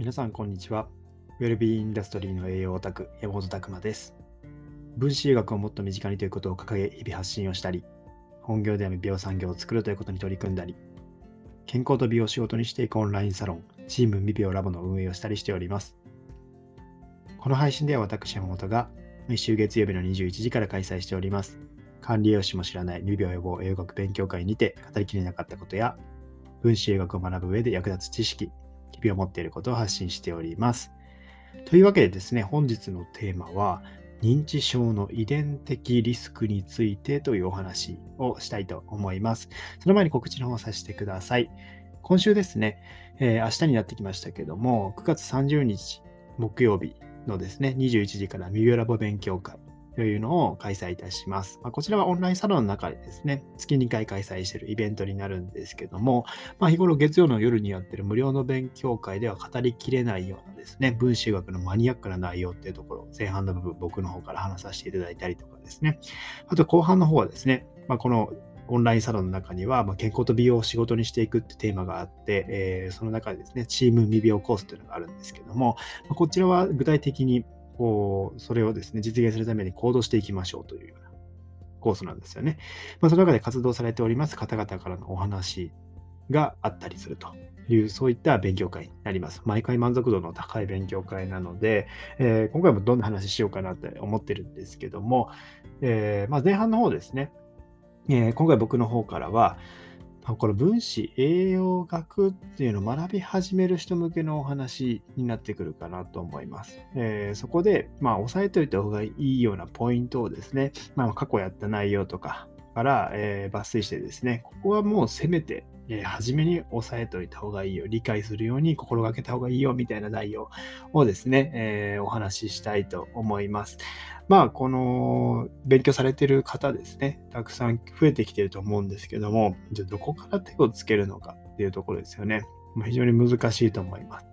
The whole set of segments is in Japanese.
皆さん、こんにちは。ウェルビーインダストリーの栄養オタク、山本拓馬です。分子医学をもっと身近にということを掲げ、日々発信をしたり、本業である美容産業を作るということに取り組んだり、健康と美容を仕事にしていくオンラインサロン、チーム未病ラボの運営をしたりしております。この配信では私、山本が、毎週月曜日の21時から開催しております。管理栄養士も知らない未病予防栄養学勉強会にて語りきれなかったことや、分子栄学を学ぶ上で役立つ知識、日々を持っていることを発信しております。というわけでですね、本日のテーマは、認知症の遺伝的リスクについてというお話をしたいと思います。その前に告知の方をさせてください。今週ですね、えー、明日になってきましたけども、9月30日木曜日のですね、21時からミューラボ勉強会というのを開催いたします。まあ、こちらはオンラインサロンの中でですね、月2回開催しているイベントになるんですけども、まあ、日頃月曜の夜にやっている無料の勉強会では語りきれないようなですね、分子学のマニアックな内容っていうところ、前半の部分僕の方から話させていただいたりとかですね、あと後半の方はですね、まあ、このオンラインサロンの中には、まあ、健康と美容を仕事にしていくってテーマがあって、えー、その中でですね、チーム未病コースというのがあるんですけども、まあ、こちらは具体的にこう、それをですね、実現するために行動していきましょうというようなコースなんですよね。まあ、その中で活動されております方々からのお話があったりするという、そういった勉強会になります。毎回満足度の高い勉強会なので、えー、今回もどんな話しようかなって思ってるんですけども、えー、まあ、前半の方ですね、えー、今回僕の方からは、この分子栄養学っていうのを学び始める人向けのお話になってくるかなと思います。えー、そこで、まあ、押さえておいた方がいいようなポイントをですね、まあ、過去やった内容とかから、えー、抜粋してですね、ここはもうせめてえー、初めに押さえておいた方がいいよ、理解するように心がけた方がいいよみたいな内容をですね、えー、お話ししたいと思います。まあ、この勉強されてる方ですね、たくさん増えてきてると思うんですけども、じゃどこから手をつけるのかっていうところですよね。ま、非常に難しいと思います。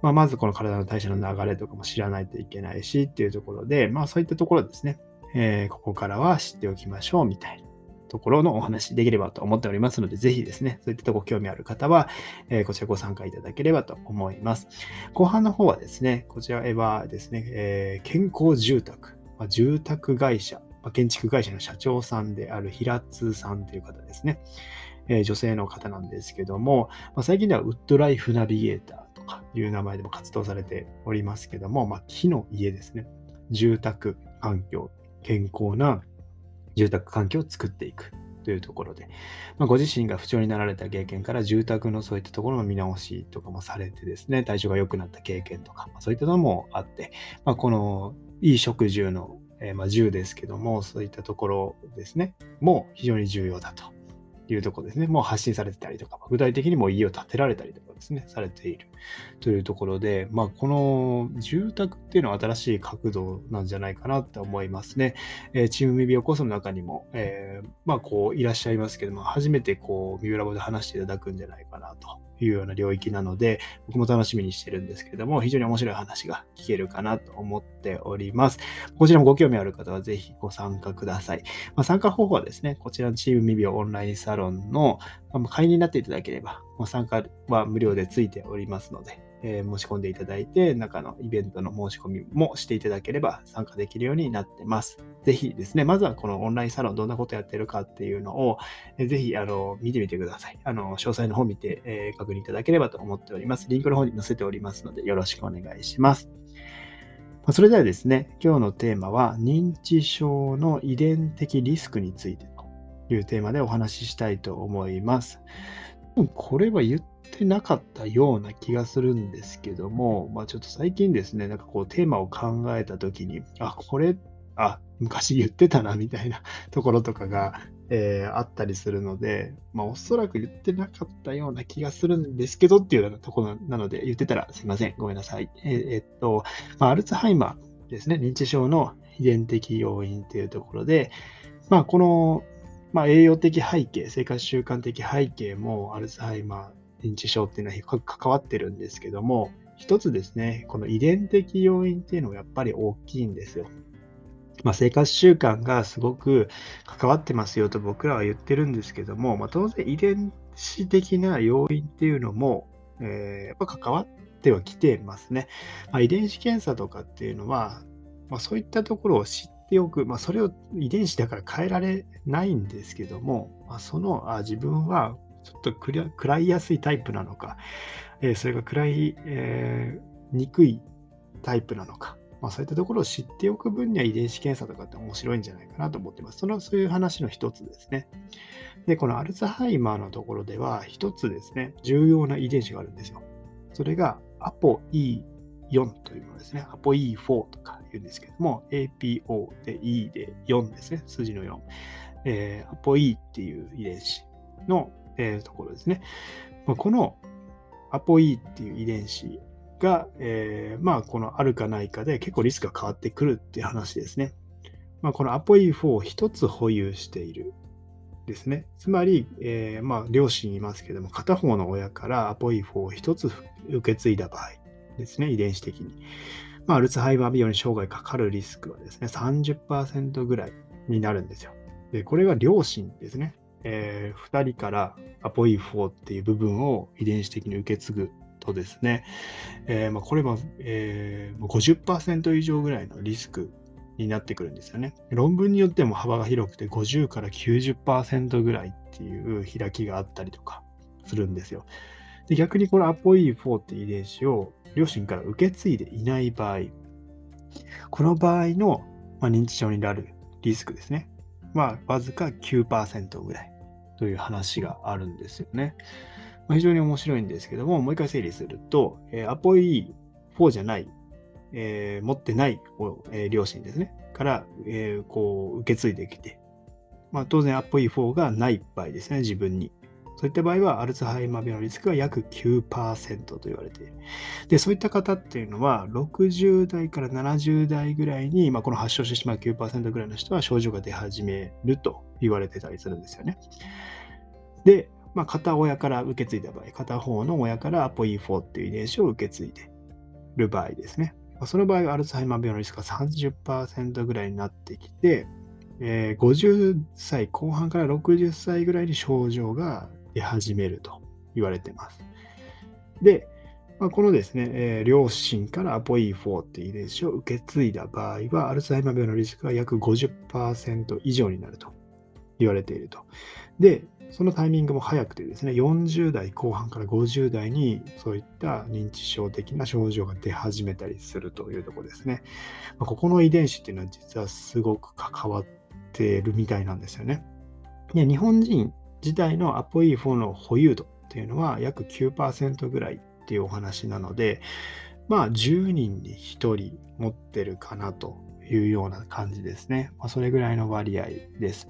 まあ、まずこの体の代謝の流れとかも知らないといけないしっていうところで、まあそういったところですね、えー、ここからは知っておきましょうみたいな。ところのお話できればと思っておりますので、ぜひですね、そういったとこ興味ある方は、えー、こちらご参加いただければと思います。後半の方はですね、こちらはですね、えー、健康住宅、まあ、住宅会社、まあ、建築会社の社長さんである平津さんという方ですね。えー、女性の方なんですけども、まあ、最近ではウッドライフナビゲーターとかいう名前でも活動されておりますけども、まあ、木の家ですね。住宅環境、健康な住宅環境を作っていくというところで、まあ、ご自身が不調になられた経験から住宅のそういったところの見直しとかもされてですね、体調が良くなった経験とか、まあ、そういったのもあって、まあ、このいい食住の、えー、まあ住ですけども、そういったところですね、も非常に重要だというところですね。もう発信されてたりとか、具体的にも家を建てられたりとかですね、されているというところで、まあ、この住宅っていうのは新しい角度なんじゃないかなって思いますね。えー、チームミビオコースの中にも、えー、まあ、こういらっしゃいますけども、初めてこう、ミューラボで話していただくんじゃないかなというような領域なので、僕も楽しみにしてるんですけれども、非常に面白い話が聞けるかなと思っております。こちらもご興味ある方はぜひご参加ください。まあ、参加方法はですね、こちらのチームミビオオンラインサロンの会員になっていただければ、参加は無料でついておりますので、えー、申し込んでいただいて、中のイベントの申し込みもしていただければ参加できるようになってます。ぜひですね、まずはこのオンラインサロンどんなことやってるかっていうのを、えー、ぜひあの見てみてください。あの詳細の方見て、えー、確認いただければと思っております。リンクの方に載せておりますので、よろしくお願いします。それではですね、今日のテーマは認知症の遺伝的リスクについてというテーマでお話ししたいと思います。これは言っってなかったような気がするんですけども、まあ、ちょっと最近ですね、なんかこうテーマを考えたときに、あ、これ、あ、昔言ってたなみたいな ところとかが、えー、あったりするので、まあ、おそらく言ってなかったような気がするんですけどっていうようなところなので、言ってたらすいません。ごめんなさい。えー、っと、まあ、アルツハイマーですね、認知症の遺伝的要因っていうところで、まあ、このまあ、栄養的背景、生活習慣的背景もアルツハイマー、認知症っていうのは関わってるんですけども、一つですね、この遺伝的要因っていうのがやっぱり大きいんですよ。まあ、生活習慣がすごく関わってますよと僕らは言ってるんですけども、まあ、当然遺伝子的な要因っていうのも、えー、やっぱ関わってはきてますね。まあ、遺伝子検査とかっていうのは、ま、そういったところを知っておく、ま、それを遺伝子だから変えられないんですけども、ま、そのあ自分はちょっと食らいやすいタイプなのか、えー、それが食らい、えー、にくいタイプなのか、まあ、そういったところを知っておく分には遺伝子検査とかって面白いんじゃないかなと思ってます。そのそういう話の一つですね。で、このアルツハイマーのところでは、一つですね、重要な遺伝子があるんですよ。それがアポ E4 というものですね。アポ E4 とか言うんですけども、APO で E で4ですね。数字の4。えー、アポ E っていう遺伝子の、えー、ところですね。まあ、このアポ E っていう遺伝子が、えー、まあ、このあるかないかで結構リスクが変わってくるっていう話ですね。まあ、このアポ E4 を1つ保有しているですね。つまり、えー、まあ、両親いますけども、片方の親からアポ E4 を1つ受け継いだ場合ですね、遺伝子的に。まあ、アルツハイマー病に生涯かかるリスクはですね、30%ぐらいになるんですよ。で、これが両親ですね。えー、2人からアポ E4 っていう部分を遺伝子的に受け継ぐとですね、えー、まあ、これも、えー、50%以上ぐらいのリスクになってくるんですよね。論文によっても幅が広くて50から90%ぐらいっていう開きがあったりとかするんですよ。で逆にこの ApoE4 って遺伝子を両親から受け継いでいない場合、この場合の、まあ、認知症になるリスクですね。まあ、わずか9%ぐらいという話があるんですよね。まあ、非常に面白いんですけども、もう一回整理すると、えー、ApoE4 じゃない、えー、持ってない、えー、両親ですね。から、えー、こう受け継いできて、まあ、当然 ApoE4 がない場合ですね、自分に。そういった場合は、アルツハイマー病のリスクが約9%と言われている。で、そういった方っていうのは、60代から70代ぐらいに、まあ、この発症してしまう9%ぐらいの人は症状が出始めると言われてたりするんですよね。で、まあ、片親から受け継いだ場合、片方の親からアポ E4 っていう遺伝子を受け継いでる場合ですね。まあ、その場合は、アルツハイマー病のリスクが30%ぐらいになってきて、えー、50歳後半から60歳ぐらいに症状が出始めると言われてます。で、まあ、このですね、えー、両親からアポ E4 っていう遺伝子を受け継いだ場合は、アルツハイマー病のリスクが約50%以上になると言われていると。で、そのタイミングも早くてですね、40代後半から50代にそういった認知症的な症状が出始めたりするというところですね。まあ、ここの遺伝子っていうのは実はすごく関わっているみたいなんですよね。で日本人自体のアポ E4 の保有度っていうのは約9%ぐらいっていうお話なので、まあ10人に1人持ってるかなというような感じですね。まあ、それぐらいの割合です。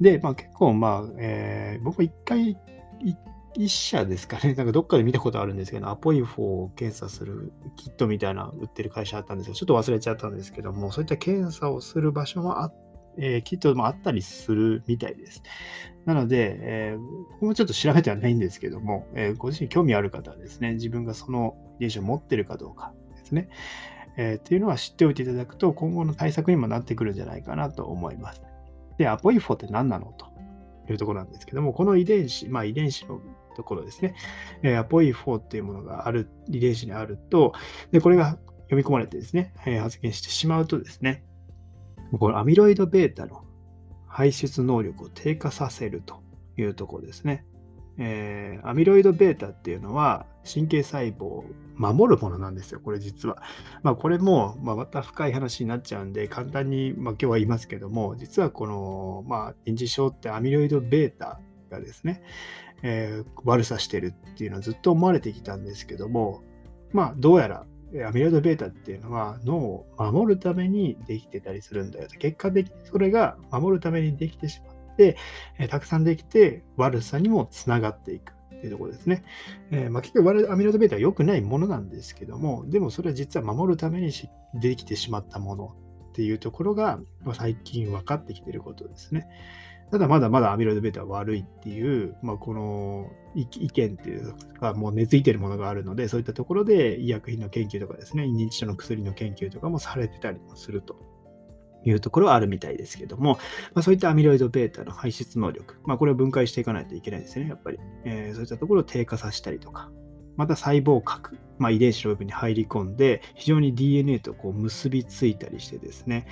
で、まあ、結構、まあ、えー、僕一回、一社ですかね、なんかどっかで見たことあるんですけど、アポイフォーを検査するキットみたいな売ってる会社あったんですけど、ちょっと忘れちゃったんですけども、そういった検査をする場所もあっえー、キットもあったりするみたいです。なので、えー、僕もちょっと調べてはないんですけども、えー、ご自身興味ある方はですね、自分がその遺伝子を持ってるかどうかですね、えー、っていうのは知っておいていただくと、今後の対策にもなってくるんじゃないかなと思います。で、アポイフォって何なのというところなんですけども、この遺伝子、まあ遺伝子のところですね、えー、アポイフォっていうものがある、遺伝子にあると、で、これが読み込まれてですね、えー、発現してしまうとですね、このアミロイド β の排出能力を低下させるというところですね。えー、アミロイド β っていうのは神経細胞を守るものなんですよ、これ実は。まあ、これも、まあ、また深い話になっちゃうんで、簡単に、まあ、今日は言いますけども、実はこの、まあ、認知症ってアミロイド β がですね、えー、悪さしてるっていうのはずっと思われてきたんですけども、まあ、どうやら アミロイド β っていうのは脳を守るためにできてたりするんだよ。結果的にそれが守るためにできてしまって、えたくさんできて悪さにもつながっていくっていうところですね。えー、まあ、結局アミロイド β は良くないものなんですけども、でもそれは実は守るためにできてしまったものっていうところが、まあ、最近分かってきてることですね。ただまだまだアミロイド β は悪いっていう、まあ、この意見っていうか、もう根付いてるものがあるので、そういったところで医薬品の研究とかですね、認知症の薬の研究とかもされてたりもするというところはあるみたいですけども、まあ、そういったアミロイド β の排出能力、まあ、これを分解していかないといけないですね、やっぱり。えー、そういったところを低下させたりとか、また細胞核、まあ、遺伝子の部分に入り込んで、非常に DNA とこう結びついたりしてですね、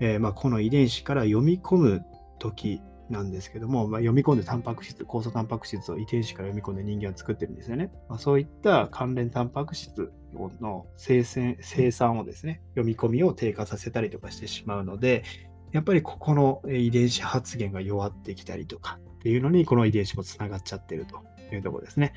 えー、まあこの遺伝子から読み込む時なんですけども、まあ、読み込んでタンパク質、酵素タンパク質を遺伝子から読み込んで人間は作ってるんですよね。まあ、そういった関連タンパク質の生生産をですね、読み込みを低下させたりとかしてしまうので、やっぱりここの遺伝子発現が弱ってきたりとかっていうのに、この遺伝子もつながっちゃってるというところですね。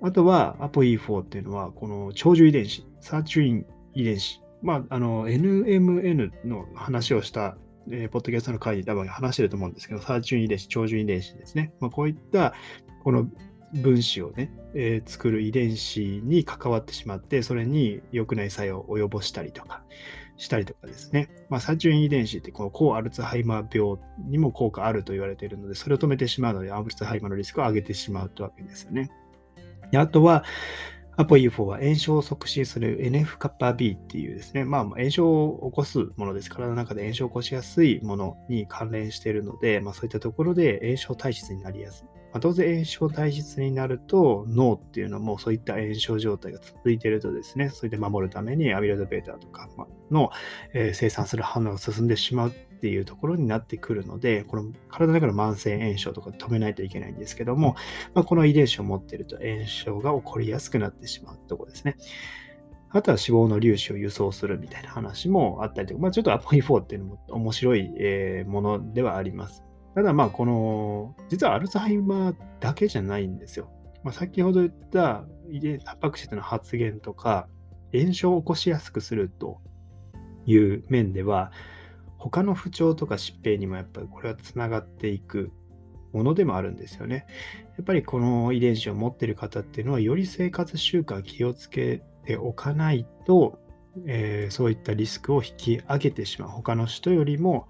あとは、アポ E4 っていうのは、この長寿遺伝子、サーチュイン遺伝子、まあ、あの、NMN の話をしたえー、ポッドキャストの会に多分話してると思うんですけど、サーチュン遺伝子、長寿遺伝子ですね。まあ、こういった、この分子をね、えー、作る遺伝子に関わってしまって、それに良くない作用を及ぼしたりとか、したりとかですね。まあ、サーチュン遺伝子って、この抗アルツハイマー病にも効果あると言われているので、それを止めてしまうので、アルツハイマーのリスクを上げてしまうというわけですよね。であとは、アポ E4 は炎症を促進する NF-κB っていうですね、まあ、炎症を起こすものです。体の中で炎症を起こしやすいものに関連しているので、まあ、そういったところで炎症体質になりやすい。まあ、当然炎症体質になると脳っていうのもそういった炎症状態が続いているとですね、それで守るためにアミロイド β とかの、えー、生産する反応が進んでしまうっていうところになってくるので、この体の中の慢性炎症とか止めないといけないんですけども、まあ、この遺伝子を持っていると炎症が起こりやすくなってしまうところですね。あとは脂肪の粒子を輸送するみたいな話もあったりとか、まあ、ちょっとアポイ4っていうのも面白い、えものではあります。ただまあこの、実はアルツハイマーだけじゃないんですよ。まあ、先ほど言った遺伝タンパク質の発現とか、炎症を起こしやすくするという面では、他の不調とか疾病にもやっぱりこれはつながっていくものでもあるんですよね。やっぱりこの遺伝子を持ってる方っていうのは、より生活習慣気をつけておかないと、えー、そういったリスクを引き上げてしまう。他の人よりも、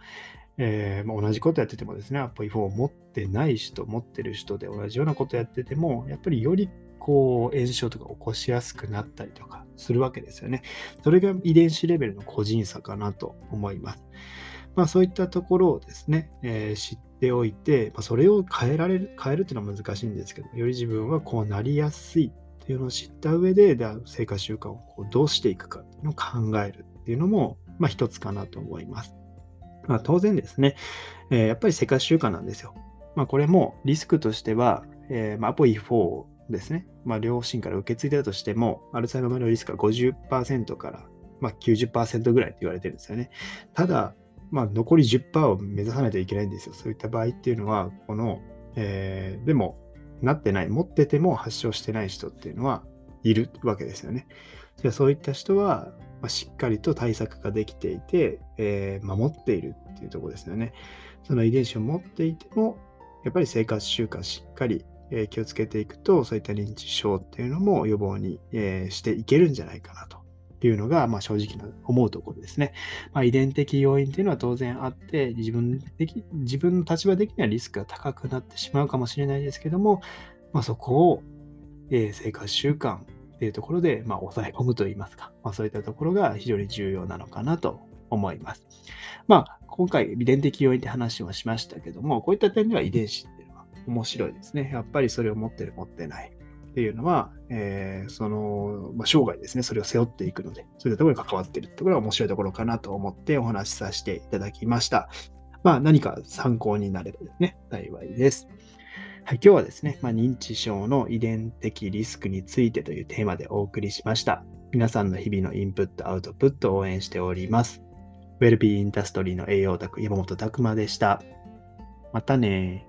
えー、ま、同じことやっててもですね、アポイ4を持ってない人、持ってる人で同じようなことやってても、やっぱりよりこう炎症とか起こしやすくなったりとかするわけですよね。それが遺伝子レベルの個人差かなと思います。まあ、そういったところをですね、えー、知っておいて、まあ、それを変えられる、変えるっていうのは難しいんですけど、より自分はこうなりやすいっていうのを知った上で、で生活習慣をこうどうしていくかっていうのを考えるっていうのも、まあ、一つかなと思います。まあ、当然ですね、えー、やっぱり生活習慣なんですよ。まあ、これもリスクとしては、えーまあ、アポイ4ですね、まあ、両親から受け継いだとしても、アルツハイマーのリスクは50%から、まあ、90%ぐらいと言われてるんですよね。ただ、まあ、残り10%を目指さないといけないんですよ。そういった場合っていうのは、この、えー、でも、なってない、持ってても発症してない人っていうのはいるわけですよね。じゃあそういった人は、まあ、しっかりと対策ができていて、えー、守っているっていうところですよね。その遺伝子を持っていても、やっぱり生活習慣しっかりえ気をつけていくと、そういった認知症っていうのも予防に、えしていけるんじゃないかなというのが、まあ、正直な思うところですね。まあ、遺伝的要因っていうのは当然あって、自分的自分の立場的にはリスクが高くなってしまうかもしれないですけども、まあ、そこを、え生活習慣っていうところで、まあ、抑え込むといいますか、まあ、そういったところが非常に重要なのかなと思います。まあ、今回、遺伝的要因って話をしましたけども、こういった点では遺伝子面白いですね。やっぱりそれを持ってる、持ってないっていうのは、えー、その、まあ、生涯ですね、それを背負っていくので、そういったところに関わっているところが面白いところかなと思ってお話しさせていただきました。まあ、何か参考になればですね、幸いです。はい、今日はですね、まあ、認知症の遺伝的リスクについてというテーマでお送りしました。皆さんの日々のインプット、アウトプットを応援しております。ウェルビーインダストリーの栄養オタク、山本拓馬でした。またね